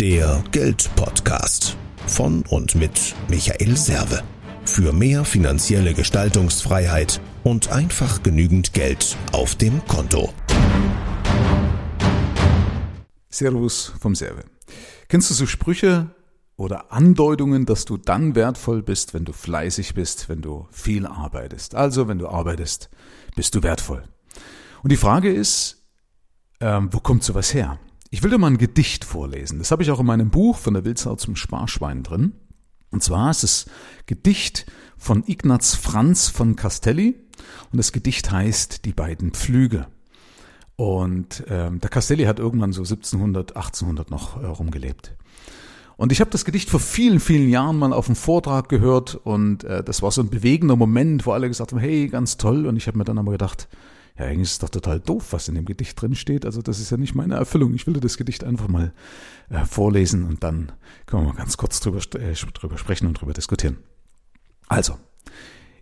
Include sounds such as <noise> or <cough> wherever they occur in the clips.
Der Geldpodcast von und mit Michael Serve. Für mehr finanzielle Gestaltungsfreiheit und einfach genügend Geld auf dem Konto. Servus vom Serve. Kennst du so Sprüche oder Andeutungen, dass du dann wertvoll bist, wenn du fleißig bist, wenn du viel arbeitest? Also, wenn du arbeitest, bist du wertvoll. Und die Frage ist, ähm, wo kommt sowas her? Ich will dir mal ein Gedicht vorlesen. Das habe ich auch in meinem Buch von der Wildsau zum Sparschwein drin. Und zwar ist es Gedicht von Ignaz Franz von Castelli und das Gedicht heißt Die beiden Pflüge. Und ähm, der Castelli hat irgendwann so 1700, 1800 noch äh, rumgelebt. Und ich habe das Gedicht vor vielen, vielen Jahren mal auf einem Vortrag gehört und äh, das war so ein bewegender Moment, wo alle gesagt haben, hey, ganz toll. Und ich habe mir dann aber gedacht, ja, eigentlich ist es doch total doof, was in dem Gedicht drin steht. Also das ist ja nicht meine Erfüllung. Ich will dir das Gedicht einfach mal äh, vorlesen und dann können wir mal ganz kurz drüber, äh, drüber sprechen und drüber diskutieren. Also,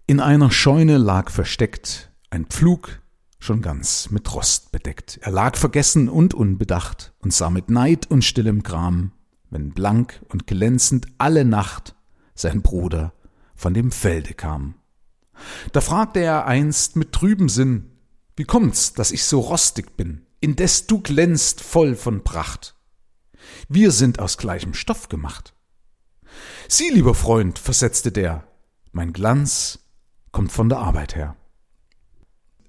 in einer Scheune lag versteckt ein Pflug, schon ganz mit Rost bedeckt. Er lag vergessen und unbedacht und sah mit Neid und stillem Gram, wenn blank und glänzend alle Nacht sein Bruder von dem Felde kam. Da fragte er einst mit trübem Sinn, wie kommt's, dass ich so rostig bin, indes du glänzt voll von Pracht? Wir sind aus gleichem Stoff gemacht. Sieh, lieber Freund, versetzte der, mein Glanz kommt von der Arbeit her.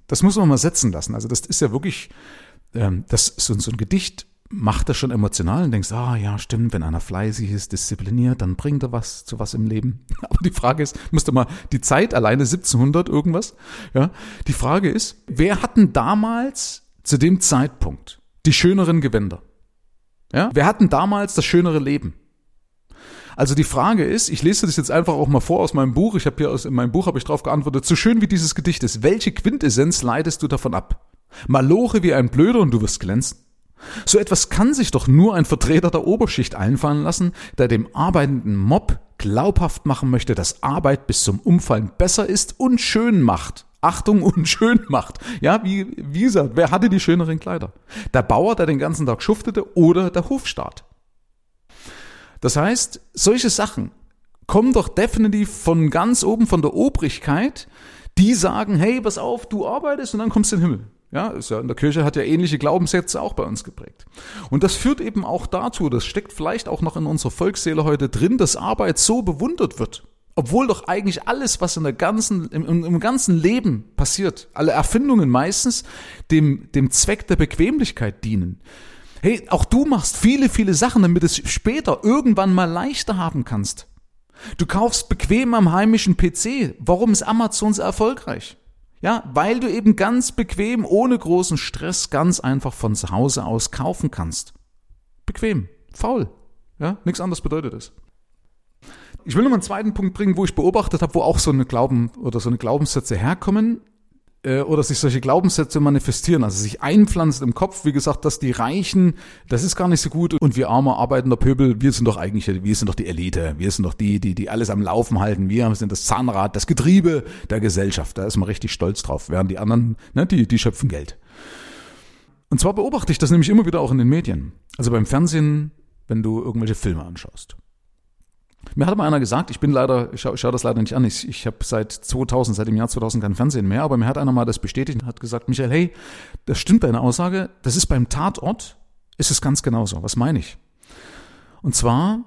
Das muss man mal setzen lassen. Also das ist ja wirklich, ähm, das so, so ein Gedicht macht das schon emotional und denkst, ah ja, stimmt, wenn einer fleißig ist, diszipliniert, dann bringt er was zu was im Leben. <laughs> Aber die Frage ist, musst du mal die Zeit alleine 1700 irgendwas, ja? Die Frage ist, wer hatten damals zu dem Zeitpunkt die schöneren Gewänder? Ja? Wer hatten damals das schönere Leben? Also die Frage ist, ich lese das jetzt einfach auch mal vor aus meinem Buch. Ich habe hier aus in meinem Buch habe ich darauf geantwortet. So schön wie dieses Gedicht ist, welche Quintessenz leitest du davon ab? Maloche wie ein Blöder und du wirst glänzen. So etwas kann sich doch nur ein Vertreter der Oberschicht einfallen lassen, der dem arbeitenden Mob glaubhaft machen möchte, dass Arbeit bis zum Umfallen besser ist und schön macht. Achtung und <laughs> schön macht. Ja, wie, wie gesagt, wer hatte die schöneren Kleider? Der Bauer, der den ganzen Tag schuftete oder der Hofstaat? Das heißt, solche Sachen kommen doch definitiv von ganz oben von der Obrigkeit, die sagen, hey, pass auf, du arbeitest und dann kommst du in den Himmel. Ja, ist ja in der Kirche hat ja ähnliche Glaubenssätze auch bei uns geprägt. Und das führt eben auch dazu, das steckt vielleicht auch noch in unserer Volksseele heute drin, dass Arbeit so bewundert wird. Obwohl doch eigentlich alles, was in der ganzen, im, im ganzen Leben passiert, alle Erfindungen meistens dem, dem Zweck der Bequemlichkeit dienen. Hey, auch du machst viele, viele Sachen, damit es später irgendwann mal leichter haben kannst. Du kaufst bequem am heimischen PC. Warum ist Amazon so erfolgreich? Ja, weil du eben ganz bequem, ohne großen Stress, ganz einfach von zu Hause aus kaufen kannst. Bequem, faul. Ja, nichts anderes bedeutet es. Ich will noch mal einen zweiten Punkt bringen, wo ich beobachtet habe, wo auch so eine Glauben oder so eine Glaubenssätze herkommen äh, oder sich solche Glaubenssätze manifestieren, also sich einpflanzt im Kopf, wie gesagt, dass die Reichen, das ist gar nicht so gut. Und wir armer arbeitender Pöbel, wir sind doch eigentlich, wir sind doch die Elite, wir sind doch die, die, die alles am Laufen halten, wir sind das Zahnrad, das Getriebe der Gesellschaft, da ist man richtig stolz drauf, während die anderen, ne, die, die schöpfen Geld. Und zwar beobachte ich das nämlich immer wieder auch in den Medien, also beim Fernsehen, wenn du irgendwelche Filme anschaust. Mir hat mal einer gesagt, ich bin leider, ich schaue schau das leider nicht an, ich, ich habe seit 2000, seit dem Jahr 2000 kein Fernsehen mehr, aber mir hat einer mal das bestätigt und hat gesagt, Michael, hey, das stimmt deine Aussage, das ist beim Tatort, ist es ganz genauso. Was meine ich? Und zwar,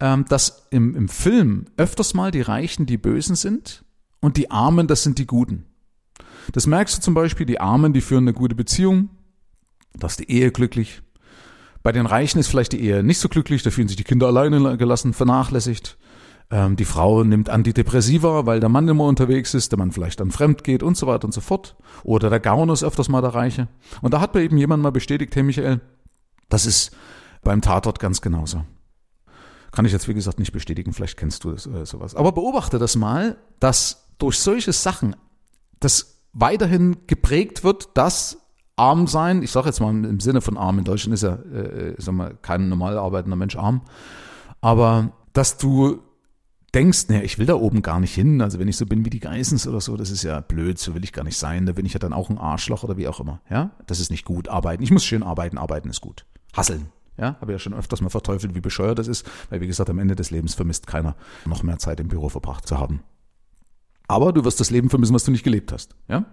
ähm, dass im, im Film öfters mal die Reichen die Bösen sind und die Armen, das sind die Guten. Das merkst du zum Beispiel, die Armen, die führen eine gute Beziehung, da ist die Ehe glücklich, bei den Reichen ist vielleicht die Ehe nicht so glücklich, da fühlen sich die Kinder alleine gelassen, vernachlässigt. Ähm, die Frau nimmt Antidepressiva, weil der Mann immer unterwegs ist, der Mann vielleicht dann fremd geht und so weiter und so fort. Oder der Gauner ist öfters mal der Reiche. Und da hat mir eben jemand mal bestätigt, hey Michael, das ist beim Tatort ganz genauso. Kann ich jetzt, wie gesagt, nicht bestätigen, vielleicht kennst du das, äh, sowas. Aber beobachte das mal, dass durch solche Sachen das weiterhin geprägt wird, dass arm sein, ich sage jetzt mal im Sinne von arm, in Deutschland ist ja äh, sag mal, kein normal arbeitender Mensch arm, aber dass du denkst, naja, ich will da oben gar nicht hin, also wenn ich so bin wie die Geissens oder so, das ist ja blöd, so will ich gar nicht sein, da bin ich ja dann auch ein Arschloch oder wie auch immer, ja, das ist nicht gut, arbeiten, ich muss schön arbeiten, arbeiten ist gut, hasseln, Ja, habe ja schon öfters mal verteufelt, wie bescheuert das ist, weil wie gesagt, am Ende des Lebens vermisst keiner, noch mehr Zeit im Büro verbracht zu haben. Aber du wirst das Leben vermissen, was du nicht gelebt hast. Ja?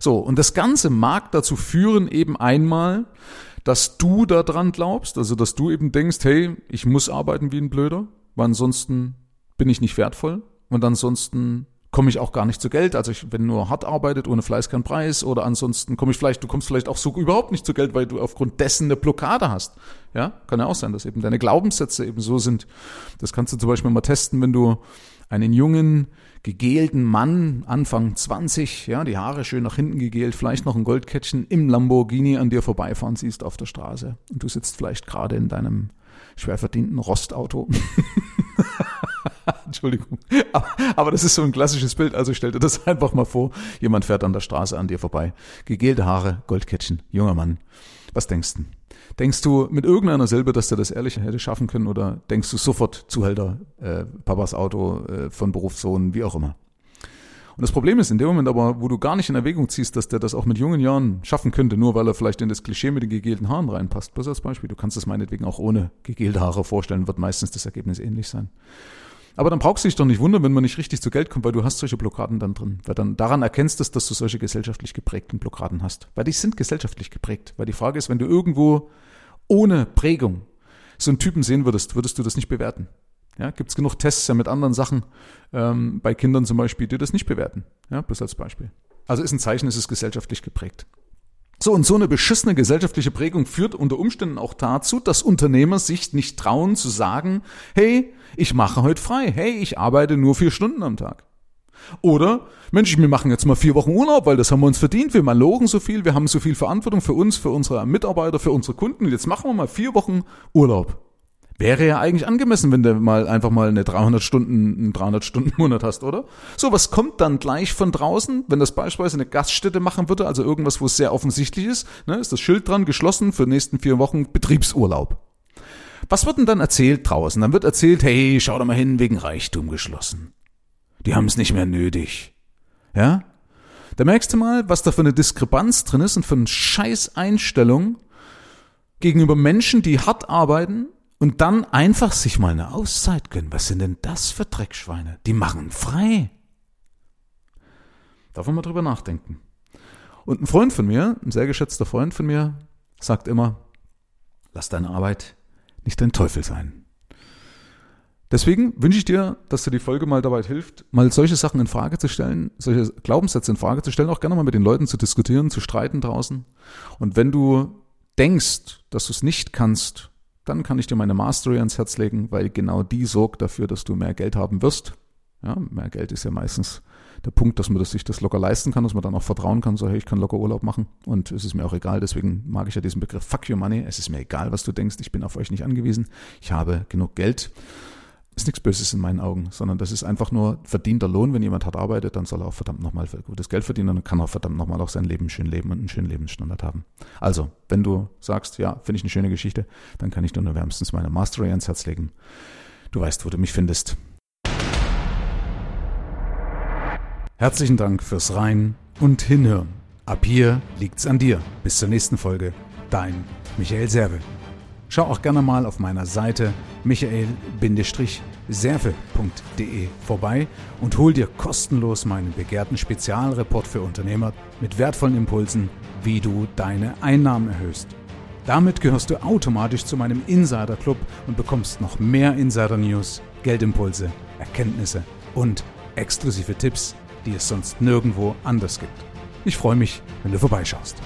So, und das Ganze mag dazu führen, eben einmal, dass du daran glaubst, also dass du eben denkst, hey, ich muss arbeiten wie ein Blöder, weil ansonsten bin ich nicht wertvoll und ansonsten komme ich auch gar nicht zu Geld. Also ich, wenn nur hart arbeitet, ohne Fleiß kein Preis oder ansonsten komme ich vielleicht, du kommst vielleicht auch so überhaupt nicht zu Geld, weil du aufgrund dessen eine Blockade hast. Ja, kann ja auch sein, dass eben deine Glaubenssätze eben so sind. Das kannst du zum Beispiel mal testen, wenn du einen jungen, gegelten Mann, Anfang 20, ja, die Haare schön nach hinten gegelt, vielleicht noch ein Goldkettchen im Lamborghini an dir vorbeifahren siehst auf der Straße. Und du sitzt vielleicht gerade in deinem schwer verdienten Rostauto. <laughs> Entschuldigung. Aber das ist so ein klassisches Bild. Also stell dir das <laughs> einfach mal vor. Jemand fährt an der Straße an dir vorbei. Gegelte Haare, Goldkettchen, junger Mann. Was denkst du? Denkst du mit irgendeiner Silbe, dass der das ehrlich hätte schaffen können oder denkst du sofort Zuhälter, äh, Papas Auto äh, von Berufssohn, wie auch immer? Und das Problem ist in dem Moment aber, wo du gar nicht in Erwägung ziehst, dass der das auch mit jungen Jahren schaffen könnte, nur weil er vielleicht in das Klischee mit den gegelten Haaren reinpasst. Bloß als Beispiel. Du kannst es meinetwegen auch ohne gegelte Haare vorstellen, wird meistens das Ergebnis ähnlich sein. Aber dann brauchst du dich doch nicht wundern, wenn man nicht richtig zu Geld kommt, weil du hast solche Blockaden dann drin. Weil dann daran erkennst du, dass du solche gesellschaftlich geprägten Blockaden hast. Weil die sind gesellschaftlich geprägt. Weil die Frage ist, wenn du irgendwo ohne Prägung so einen Typen sehen würdest, würdest du das nicht bewerten. Ja, Gibt es genug Tests ja mit anderen Sachen, ähm, bei Kindern zum Beispiel, die das nicht bewerten. Ja, bloß als Beispiel. Also ist ein Zeichen, es ist gesellschaftlich geprägt. So, und so eine beschissene gesellschaftliche Prägung führt unter Umständen auch dazu, dass Unternehmer sich nicht trauen zu sagen, hey, ich mache heute frei, hey, ich arbeite nur vier Stunden am Tag. Oder, Mensch, wir machen jetzt mal vier Wochen Urlaub, weil das haben wir uns verdient, wir malochen so viel, wir haben so viel Verantwortung für uns, für unsere Mitarbeiter, für unsere Kunden, jetzt machen wir mal vier Wochen Urlaub. Wäre ja eigentlich angemessen, wenn du mal einfach mal eine 300 Stunden, einen 300 Stunden Monat hast, oder? So, was kommt dann gleich von draußen, wenn das beispielsweise eine Gaststätte machen würde, also irgendwas, wo es sehr offensichtlich ist, ne, ist das Schild dran, geschlossen für die nächsten vier Wochen Betriebsurlaub. Was wird denn dann erzählt draußen? Dann wird erzählt, hey, schau da mal hin, wegen Reichtum geschlossen. Die haben es nicht mehr nötig. Ja? Da merkst du mal, was da für eine Diskrepanz drin ist und für eine Scheißeinstellung gegenüber Menschen, die hart arbeiten und dann einfach sich mal eine Auszeit gönnen. Was sind denn das für Dreckschweine? Die machen frei. Darf man mal drüber nachdenken. Und ein Freund von mir, ein sehr geschätzter Freund von mir, sagt immer, lass deine Arbeit nicht dein Teufel sein. Deswegen wünsche ich dir, dass dir die Folge mal dabei hilft, mal solche Sachen in Frage zu stellen, solche Glaubenssätze in Frage zu stellen, auch gerne mal mit den Leuten zu diskutieren, zu streiten draußen. Und wenn du denkst, dass du es nicht kannst, dann kann ich dir meine Mastery ans Herz legen, weil genau die sorgt dafür, dass du mehr Geld haben wirst. Ja, mehr Geld ist ja meistens der Punkt, dass man das, sich das locker leisten kann, dass man dann auch vertrauen kann, so hey, ich kann locker Urlaub machen und es ist mir auch egal, deswegen mag ich ja diesen Begriff Fuck Your Money, es ist mir egal, was du denkst, ich bin auf euch nicht angewiesen, ich habe genug Geld. Ist nichts Böses in meinen Augen, sondern das ist einfach nur verdienter Lohn. Wenn jemand hart arbeitet, dann soll er auch verdammt nochmal gutes Geld verdienen und kann auch verdammt nochmal auch sein Leben schön leben und einen schönen Lebensstandard haben. Also, wenn du sagst, ja, finde ich eine schöne Geschichte, dann kann ich dir nur wärmstens meine Mastery ans Herz legen. Du weißt, wo du mich findest. Herzlichen Dank fürs Rein und Hinhören. Ab hier liegt's an dir. Bis zur nächsten Folge. Dein Michael Serve. Schau auch gerne mal auf meiner Seite michael-serve.de vorbei und hol dir kostenlos meinen begehrten Spezialreport für Unternehmer mit wertvollen Impulsen, wie du deine Einnahmen erhöhst. Damit gehörst du automatisch zu meinem Insider Club und bekommst noch mehr Insider News, Geldimpulse, Erkenntnisse und exklusive Tipps die es sonst nirgendwo anders gibt. Ich freue mich, wenn du vorbeischaust.